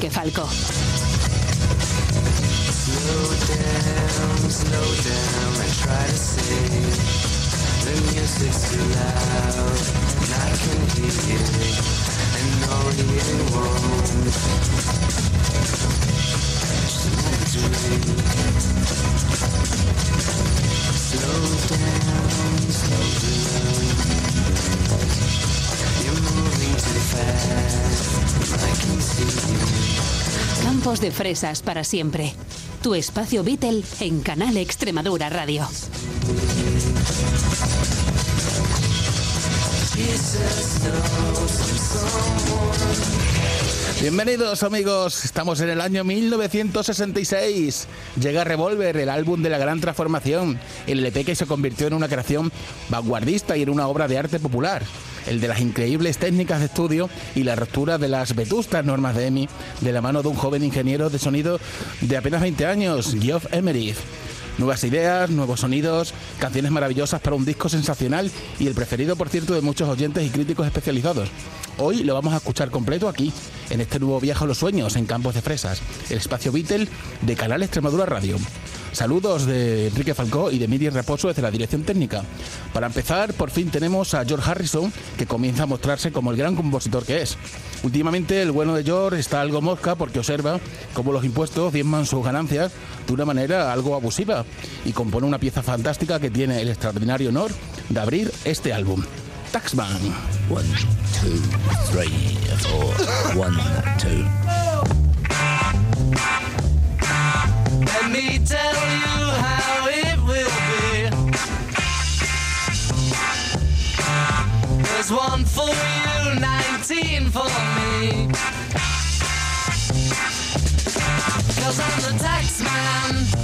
Enrique Falco. De fresas para siempre. Tu espacio Beatle en Canal Extremadura Radio. Bienvenidos amigos, estamos en el año 1966. Llega Revolver, el álbum de la gran transformación, el LP que se convirtió en una creación vanguardista y en una obra de arte popular. El de las increíbles técnicas de estudio y la ruptura de las vetustas normas de EMI de la mano de un joven ingeniero de sonido de apenas 20 años, Geoff Emery. Nuevas ideas, nuevos sonidos, canciones maravillosas para un disco sensacional y el preferido, por cierto, de muchos oyentes y críticos especializados. Hoy lo vamos a escuchar completo aquí, en este nuevo viaje a los sueños en Campos de Fresas, el espacio Beatle de Canal Extremadura Radio. Saludos de Enrique Falcó y de Miriam Raposo desde la dirección técnica. Para empezar, por fin tenemos a George Harrison, que comienza a mostrarse como el gran compositor que es. Últimamente el bueno de George está algo mosca porque observa cómo los impuestos diezman sus ganancias de una manera algo abusiva y compone una pieza fantástica que tiene el extraordinario honor de abrir este álbum. Taxman. One, two, three, four. One, two. Let me tell you how it will be. There's one for you, 19 for me. Cause I'm the tax man.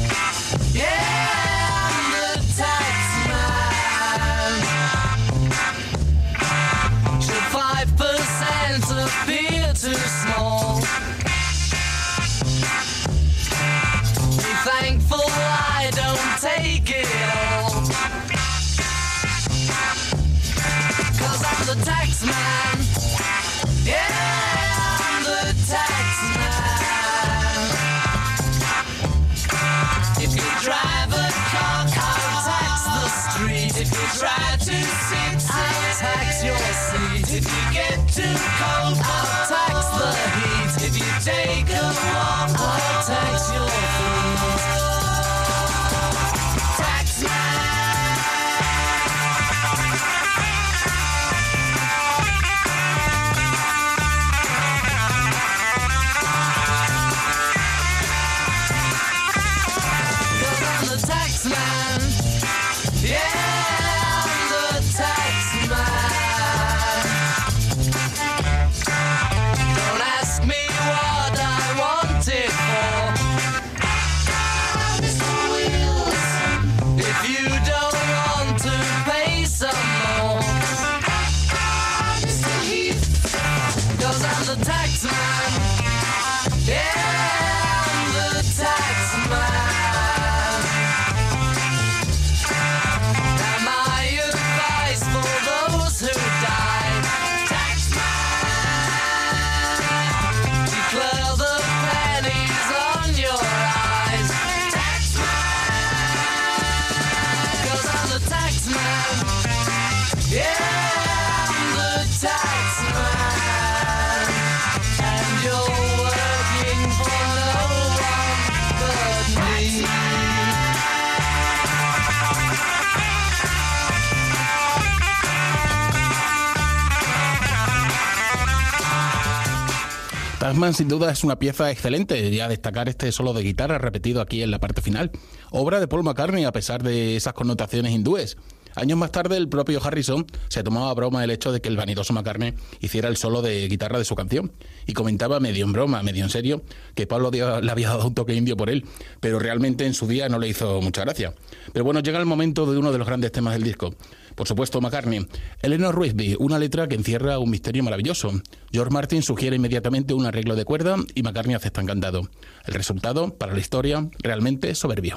Sin duda es una pieza excelente y a destacar este solo de guitarra repetido aquí en la parte final. Obra de Paul McCartney a pesar de esas connotaciones hindúes. Años más tarde el propio Harrison se tomaba a broma el hecho de que el vanidoso McCartney hiciera el solo de guitarra de su canción y comentaba medio en broma, medio en serio, que Pablo le había dado un toque indio por él, pero realmente en su día no le hizo mucha gracia. Pero bueno, llega el momento de uno de los grandes temas del disco. Por supuesto, McCartney. Eleanor Rigby, una letra que encierra un misterio maravilloso. George Martin sugiere inmediatamente un arreglo de cuerda y McCartney acepta encantado. El resultado, para la historia, realmente soberbio.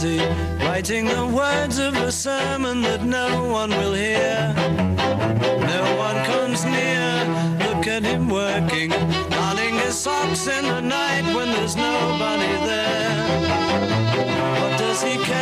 Mackenzie, writing the words of a sermon that no one will hear. No one comes near. Look at him working, darning his socks in the night when there's nobody there. What does he care?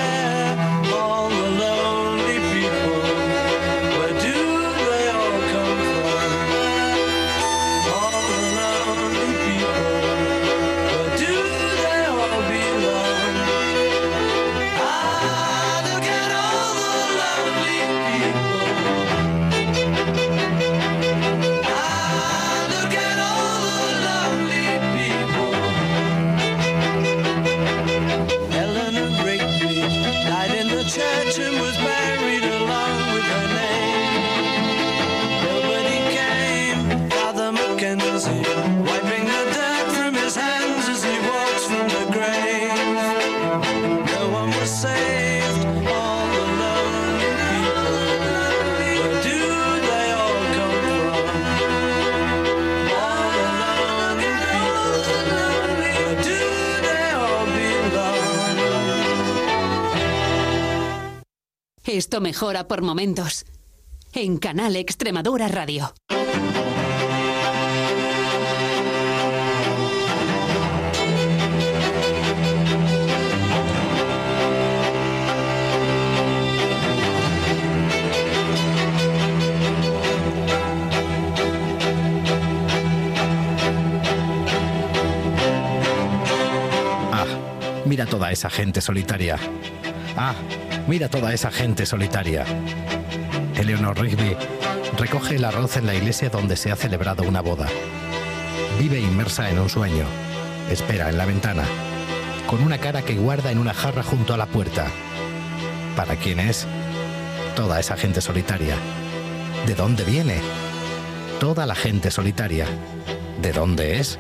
Mejora por momentos. En Canal Extremadura Radio. Ah, mira toda esa gente solitaria. Ah, mira toda esa gente solitaria. Eleanor Rigby recoge el arroz en la iglesia donde se ha celebrado una boda. Vive inmersa en un sueño. Espera en la ventana, con una cara que guarda en una jarra junto a la puerta. ¿Para quién es? Toda esa gente solitaria. ¿De dónde viene? Toda la gente solitaria. ¿De dónde es?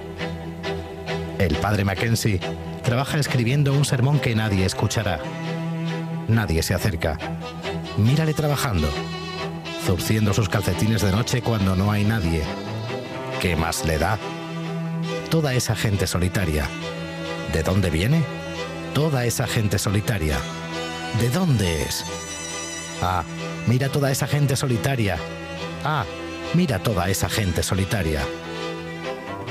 El padre Mackenzie trabaja escribiendo un sermón que nadie escuchará. Nadie se acerca. Mírale trabajando, zurciendo sus calcetines de noche cuando no hay nadie. ¿Qué más le da? Toda esa gente solitaria. ¿De dónde viene? Toda esa gente solitaria. ¿De dónde es? Ah, mira toda esa gente solitaria. Ah, mira toda esa gente solitaria.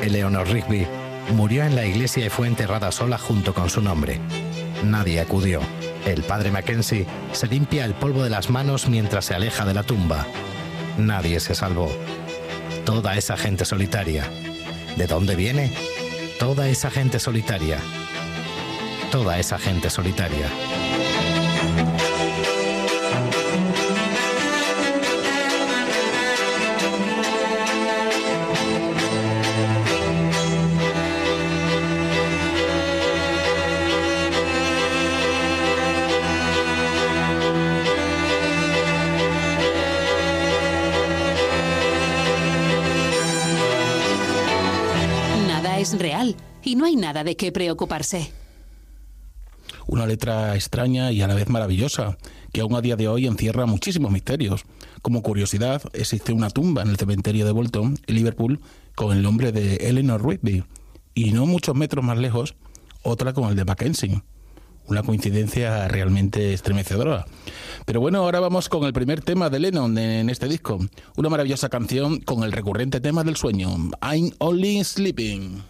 Eleanor Rigby murió en la iglesia y fue enterrada sola junto con su nombre. Nadie acudió. El padre Mackenzie se limpia el polvo de las manos mientras se aleja de la tumba. Nadie se salvó. Toda esa gente solitaria. ¿De dónde viene? Toda esa gente solitaria. Toda esa gente solitaria. No hay nada de qué preocuparse. Una letra extraña y a la vez maravillosa, que aún a día de hoy encierra muchísimos misterios. Como curiosidad, existe una tumba en el cementerio de Bolton, en Liverpool, con el nombre de Eleanor Rigby, y no muchos metros más lejos, otra con el de Mackenzie. Una coincidencia realmente estremecedora. Pero bueno, ahora vamos con el primer tema de Lennon en este disco. Una maravillosa canción con el recurrente tema del sueño, I'm Only Sleeping.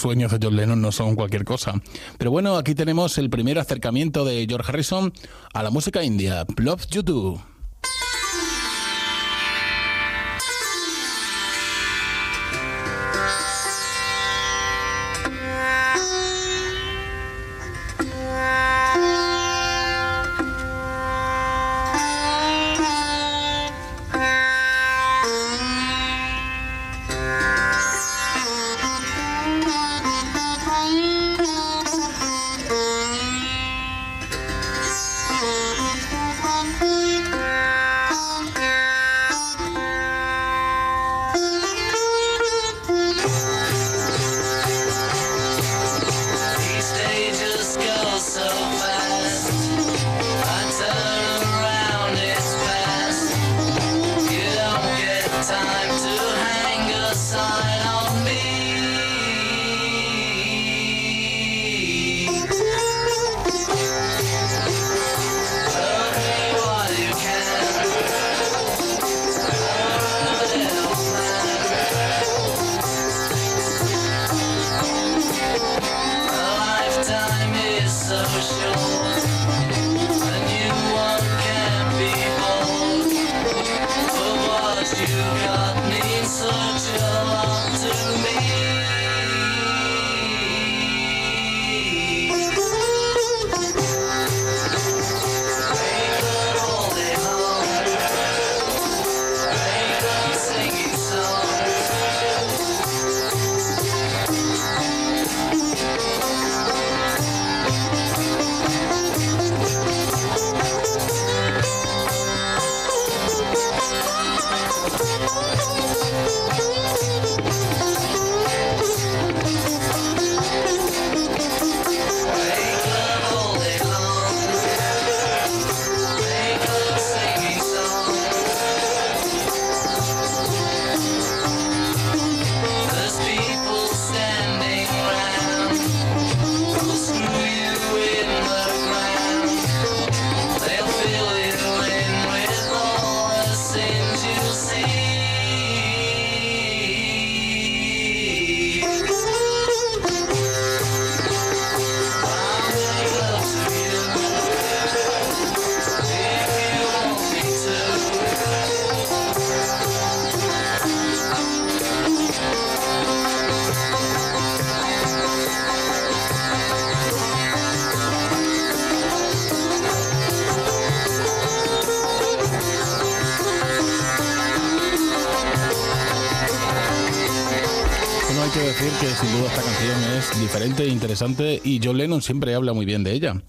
Sueños de John Lennon no son cualquier cosa. Pero bueno, aquí tenemos el primer acercamiento de George Harrison a la música india. Love You. Que sin duda esta canción es diferente, interesante y John Lennon siempre habla muy bien de ella.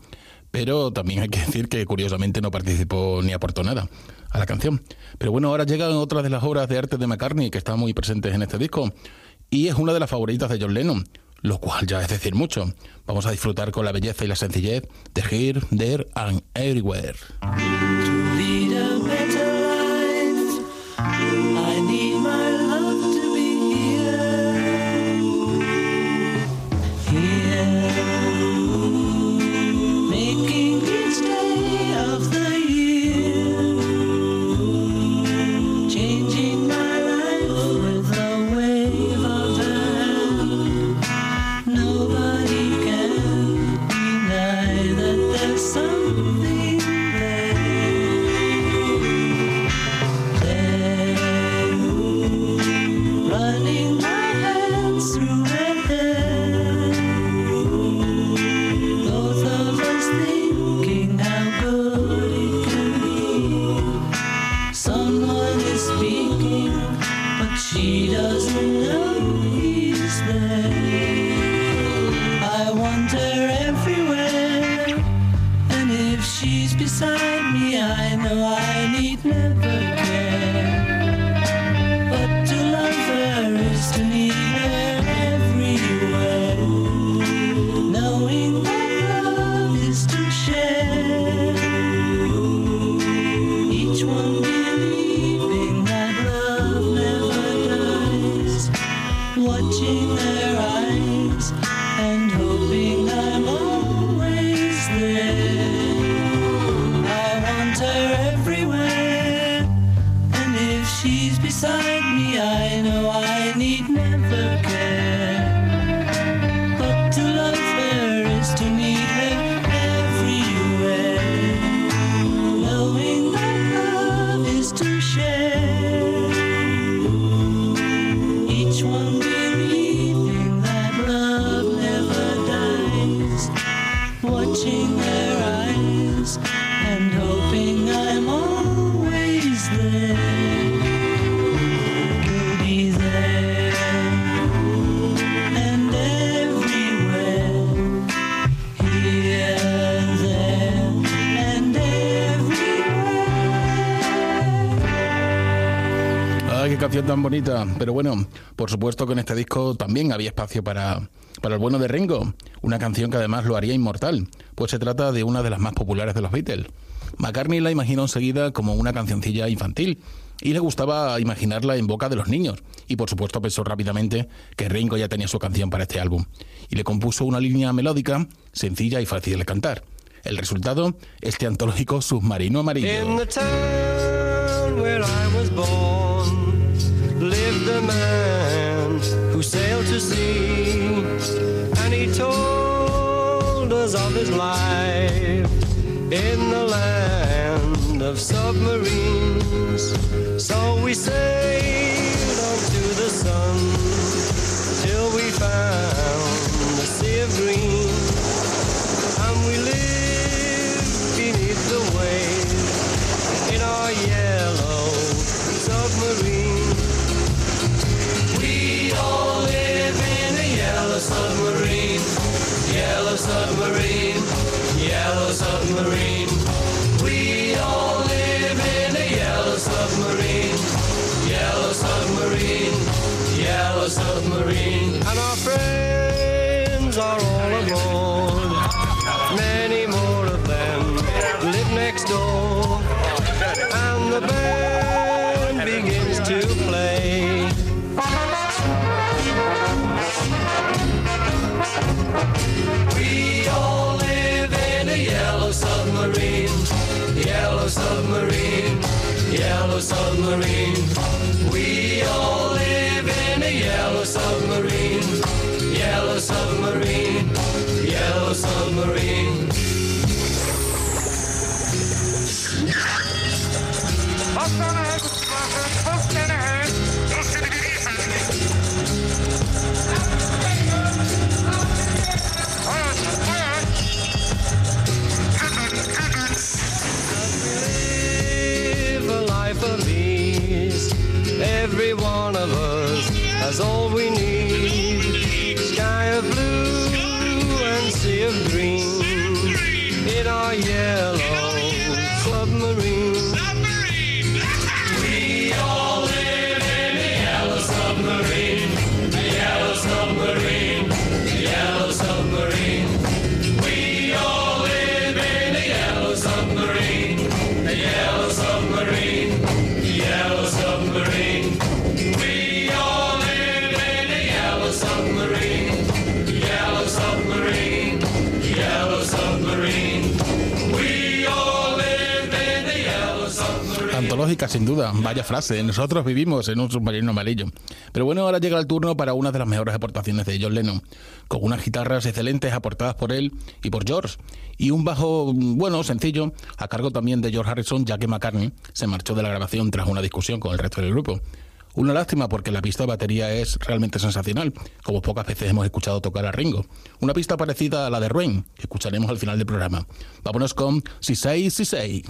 Pero también hay que decir que curiosamente no participó ni aportó nada a la canción. Pero bueno, ahora llegan otras de las obras de arte de McCartney que están muy presentes en este disco y es una de las favoritas de John Lennon, lo cual ya es decir mucho. Vamos a disfrutar con la belleza y la sencillez de Here, There and Everywhere. never canción tan bonita. Pero bueno, por supuesto que en este disco también había espacio para, para el bueno de Ringo. Una canción que además lo haría inmortal, pues se trata de una de las más populares de los Beatles. McCartney la imaginó enseguida como una cancioncilla infantil y le gustaba imaginarla en boca de los niños. Y por supuesto pensó rápidamente que Ringo ya tenía su canción para este álbum. Y le compuso una línea melódica, sencilla y fácil de cantar. El resultado, este antológico submarino amarillo. In the town where I was born lived a man who sailed to sea, and he told us of his life in the land of submarines. So we sailed up to the sun till we found the sea of green. And we live beneath the waves in our yellow the rain. Yellow submarine. live a life of ease. Every one of us has all we need. Antológica, sin duda. Vaya frase. Nosotros vivimos en un submarino amarillo. Pero bueno, ahora llega el turno para una de las mejores aportaciones de John Lennon, con unas guitarras excelentes aportadas por él y por George, y un bajo, bueno, sencillo, a cargo también de George Harrison, ya que McCartney se marchó de la grabación tras una discusión con el resto del grupo. Una lástima porque la pista de batería es realmente sensacional, como pocas veces hemos escuchado tocar a Ringo. Una pista parecida a la de Rain, que escucharemos al final del programa. Vámonos con Si Say, Si Say.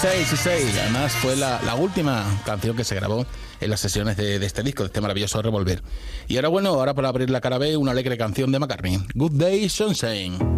16, 16. Además, fue la, última canción que se grabó en las sesiones de, de, este disco, de este maravilloso Revolver. Y ahora, bueno, ahora para abrir la cara B, una alegre canción de McCartney. Good Day, Sunshine.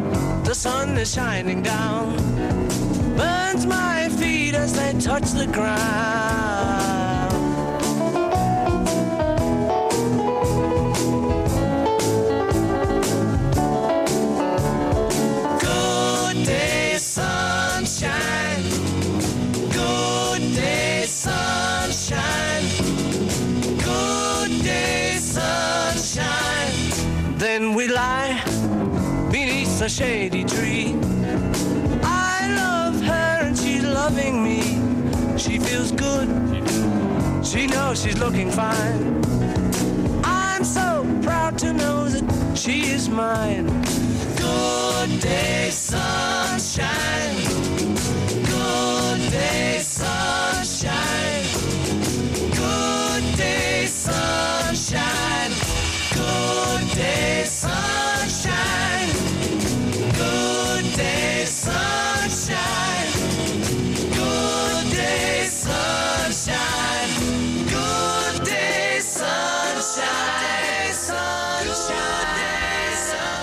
sun is shining down. Burns my feet as they touch the ground. A shady tree. I love her and she's loving me. She feels good. She knows she's looking fine. I'm so proud to know that she is mine. Good day, sunshine. Good day, sunshine.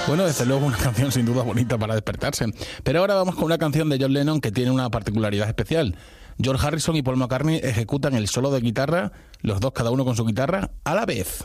Bueno, desde luego una canción sin duda bonita para despertarse. Pero ahora vamos con una canción de John Lennon que tiene una particularidad especial. George Harrison y Paul McCartney ejecutan el solo de guitarra, los dos cada uno con su guitarra, a la vez.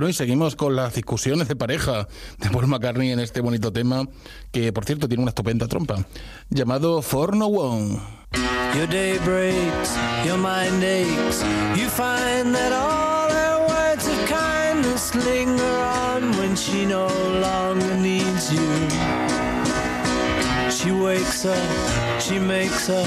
Bueno, y seguimos con las discusiones de pareja de Paul McCartney en este bonito tema, que por cierto tiene una estupenda trompa, llamado For No One. Your day breaks, your mind aches. You find that all her words of kindness linger on when she no longer needs you. She wakes up, she makes up,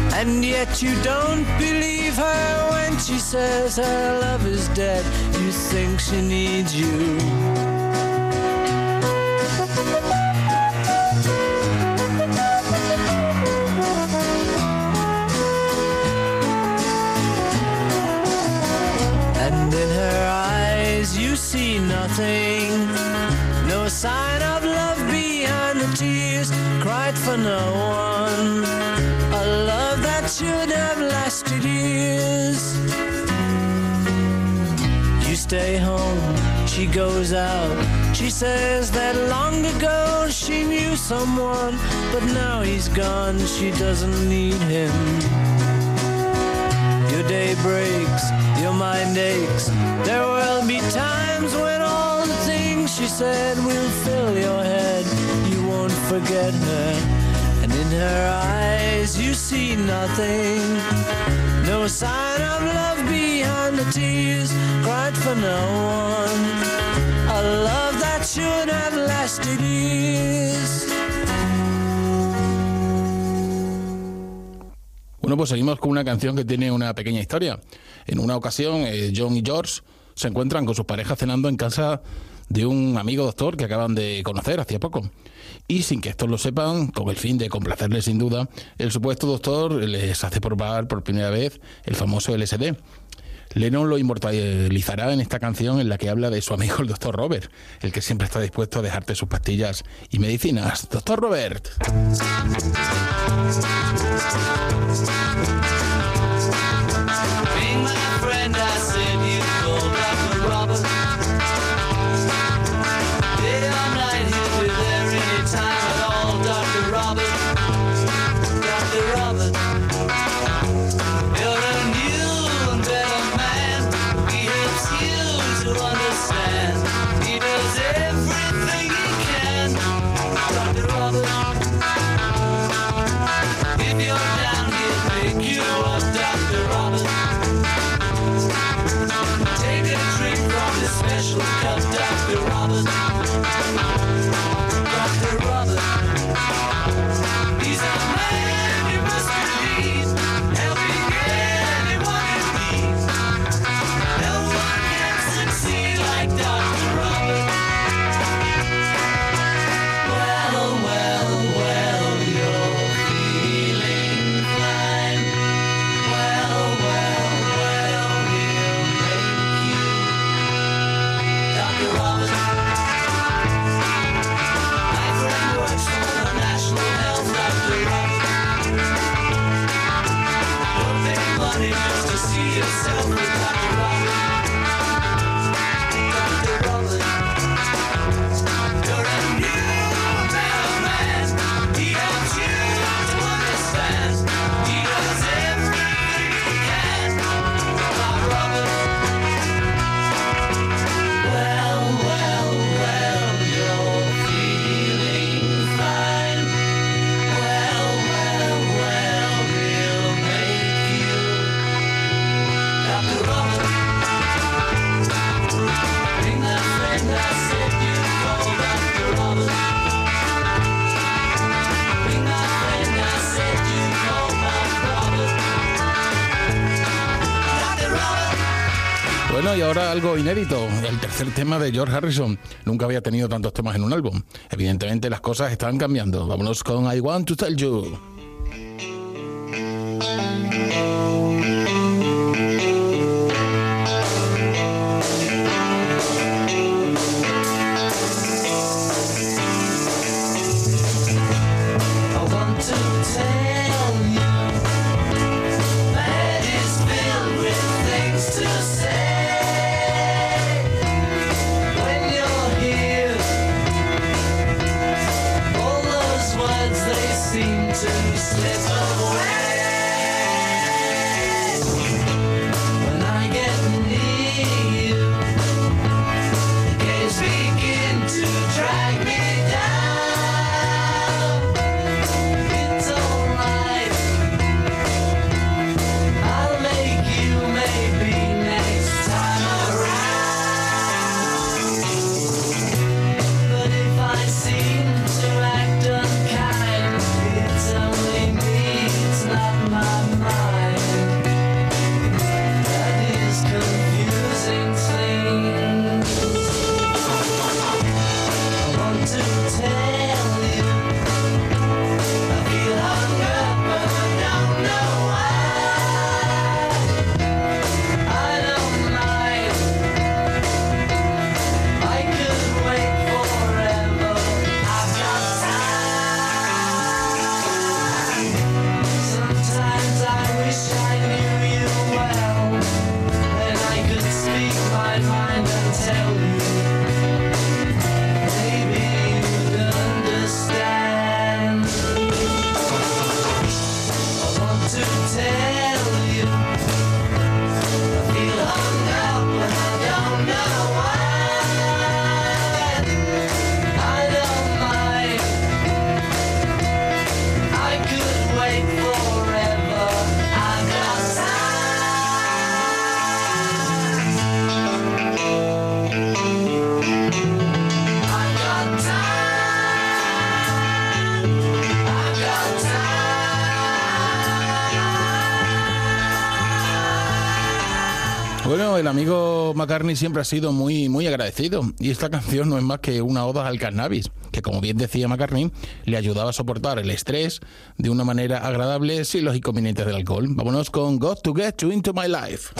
and yet you don't believe her when she says her love is dead. You think she needs you. And in her eyes you see nothing. No sign of love behind the tears cried for no one. Stay home, she goes out. She says that long ago she knew someone, but now he's gone, she doesn't need him. Your day breaks, your mind aches. There will be times when all the things she said will fill your head. You won't forget her, and in her eyes you see nothing. No sign of love behind Bueno, pues seguimos con una canción que tiene una pequeña historia. En una ocasión, eh, John y George se encuentran con sus parejas cenando en casa de un amigo doctor que acaban de conocer hacía poco. Y sin que estos lo sepan, con el fin de complacerles sin duda, el supuesto doctor les hace probar por primera vez el famoso LSD. Lennon lo inmortalizará en esta canción en la que habla de su amigo el doctor Robert, el que siempre está dispuesto a dejarte sus pastillas y medicinas. Dr. Robert. Algo inédito, el tercer tema de George Harrison. Nunca había tenido tantos temas en un álbum. Evidentemente las cosas están cambiando. Vámonos con I Want to Tell You. Amigo McCartney siempre ha sido muy, muy agradecido y esta canción no es más que una oda al cannabis, que como bien decía McCartney, le ayudaba a soportar el estrés de una manera agradable sin los inconvenientes del alcohol. Vámonos con Got to Get You Into My Life.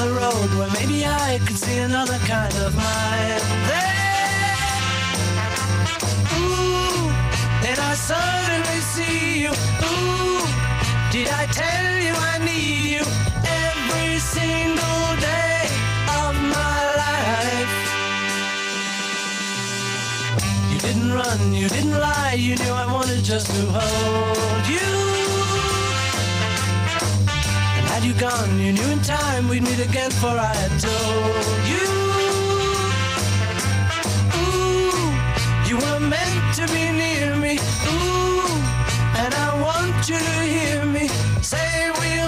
Another road where maybe I could see another kind of mind there. Ooh, then I suddenly see you. Ooh, did I tell you I need you every single day of my life? You didn't run, you didn't lie, you knew I wanted just to hold you. Had you gone, you knew in time we'd meet again, for I had told you. Ooh, you were meant to be near me. Ooh, and I want you to hear me say we'll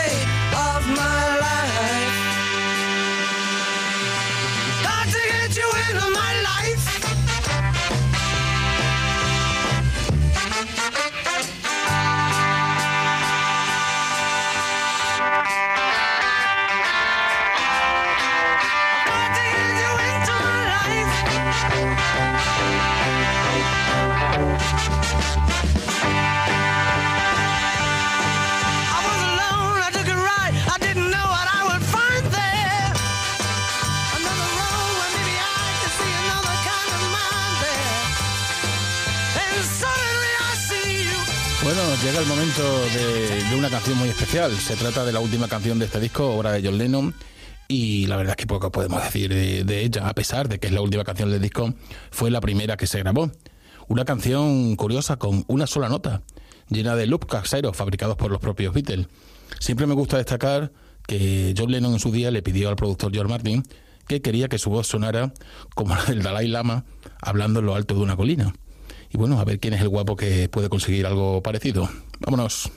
Llega el momento de, una canción muy especial. Se trata de la última canción de este disco, obra de John Lennon. Y la verdad es que poco podemos decir de, de ella, a pesar de que es la última canción del disco, fue la primera que se grabó. Una canción curiosa con una sola nota, llena de loops caseros fabricados por los propios Beatles. Siempre me gusta destacar que John Lennon en su día le pidió al productor George Martin que quería que su voz sonara como la del Dalai Lama hablando en lo alto de una colina. Y bueno, a ver quién es el guapo que puede conseguir algo parecido. Vámonos.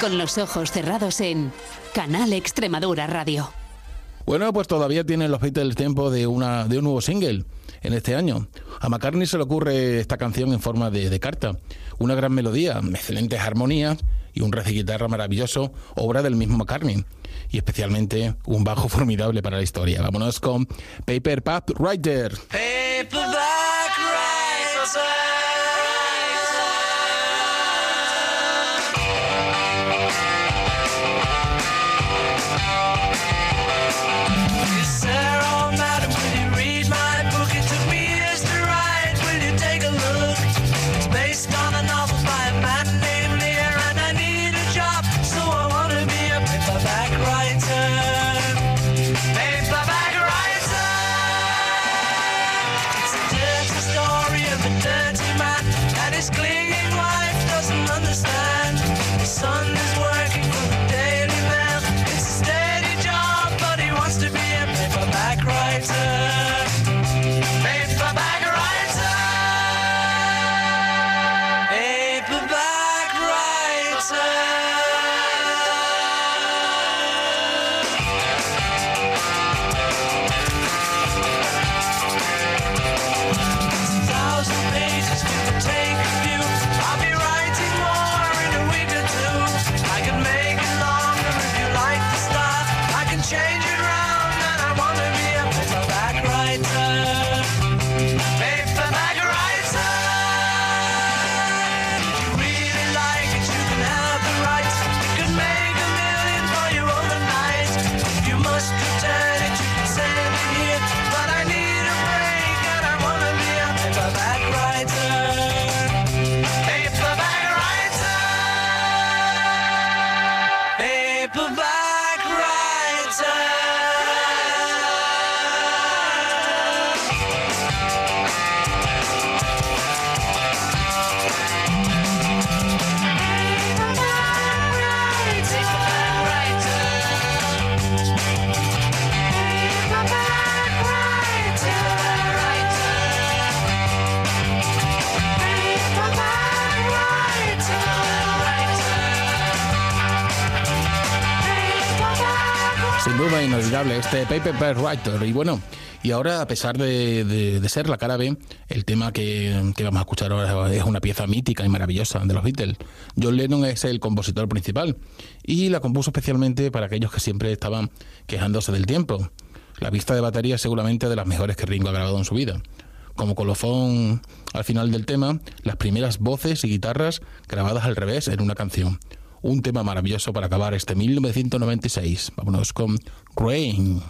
Con los ojos cerrados en Canal Extremadura Radio. Bueno, pues todavía tienen los Beatles tiempo de, una, de un nuevo single en este año. A McCartney se le ocurre esta canción en forma de, de carta. Una gran melodía, excelentes armonías y un riff de guitarra maravilloso, obra del mismo McCartney. Y especialmente un bajo formidable para la historia. Vámonos con Paper Pap Writer. Paperback writer. Este Paper Writer. Y bueno, y ahora a pesar de, de- ser la cara B, el tema que, que vamos a escuchar ahora es una pieza mítica y maravillosa de los Beatles. John Lennon es el compositor principal y la compuso especialmente para aquellos que siempre estaban quejándose del tiempo. La vista de batería es seguramente de las mejores que Ringo ha grabado en su vida. Como colofón al final del tema, las primeras voces y guitarras grabadas al revés en una canción. Un tema maravilloso para acabar este 1996. Vámonos con Rain.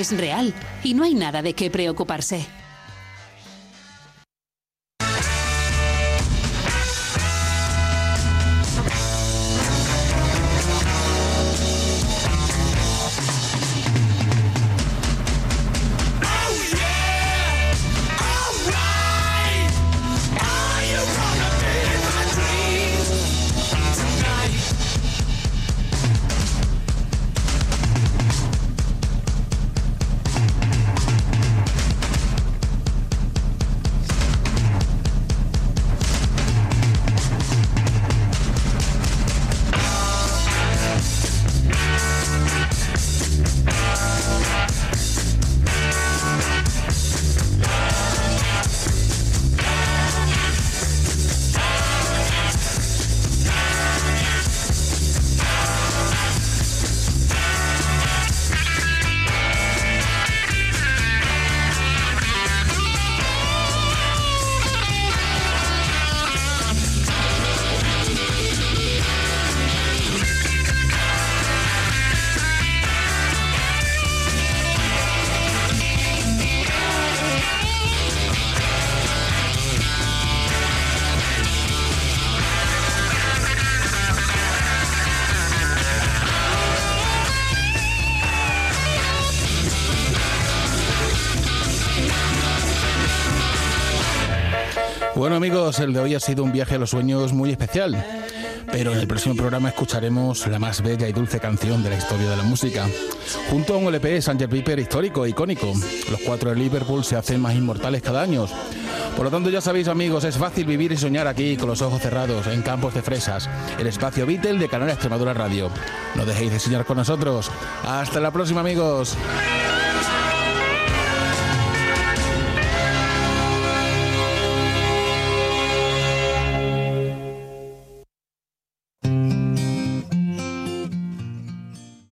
Es real y no hay nada de qué preocuparse. Amigos, el de hoy ha sido un viaje a los sueños muy especial. Pero en el próximo programa escucharemos la más bella y dulce canción de la historia de la música. Junto a un LP Sanger Piper histórico e icónico, los cuatro de Liverpool se hacen más inmortales cada año. Por lo tanto, ya sabéis amigos, es fácil vivir y soñar aquí con los ojos cerrados, en Campos de Fresas, el espacio Beatle de Canal Extremadura Radio. No dejéis de soñar con nosotros. Hasta la próxima amigos.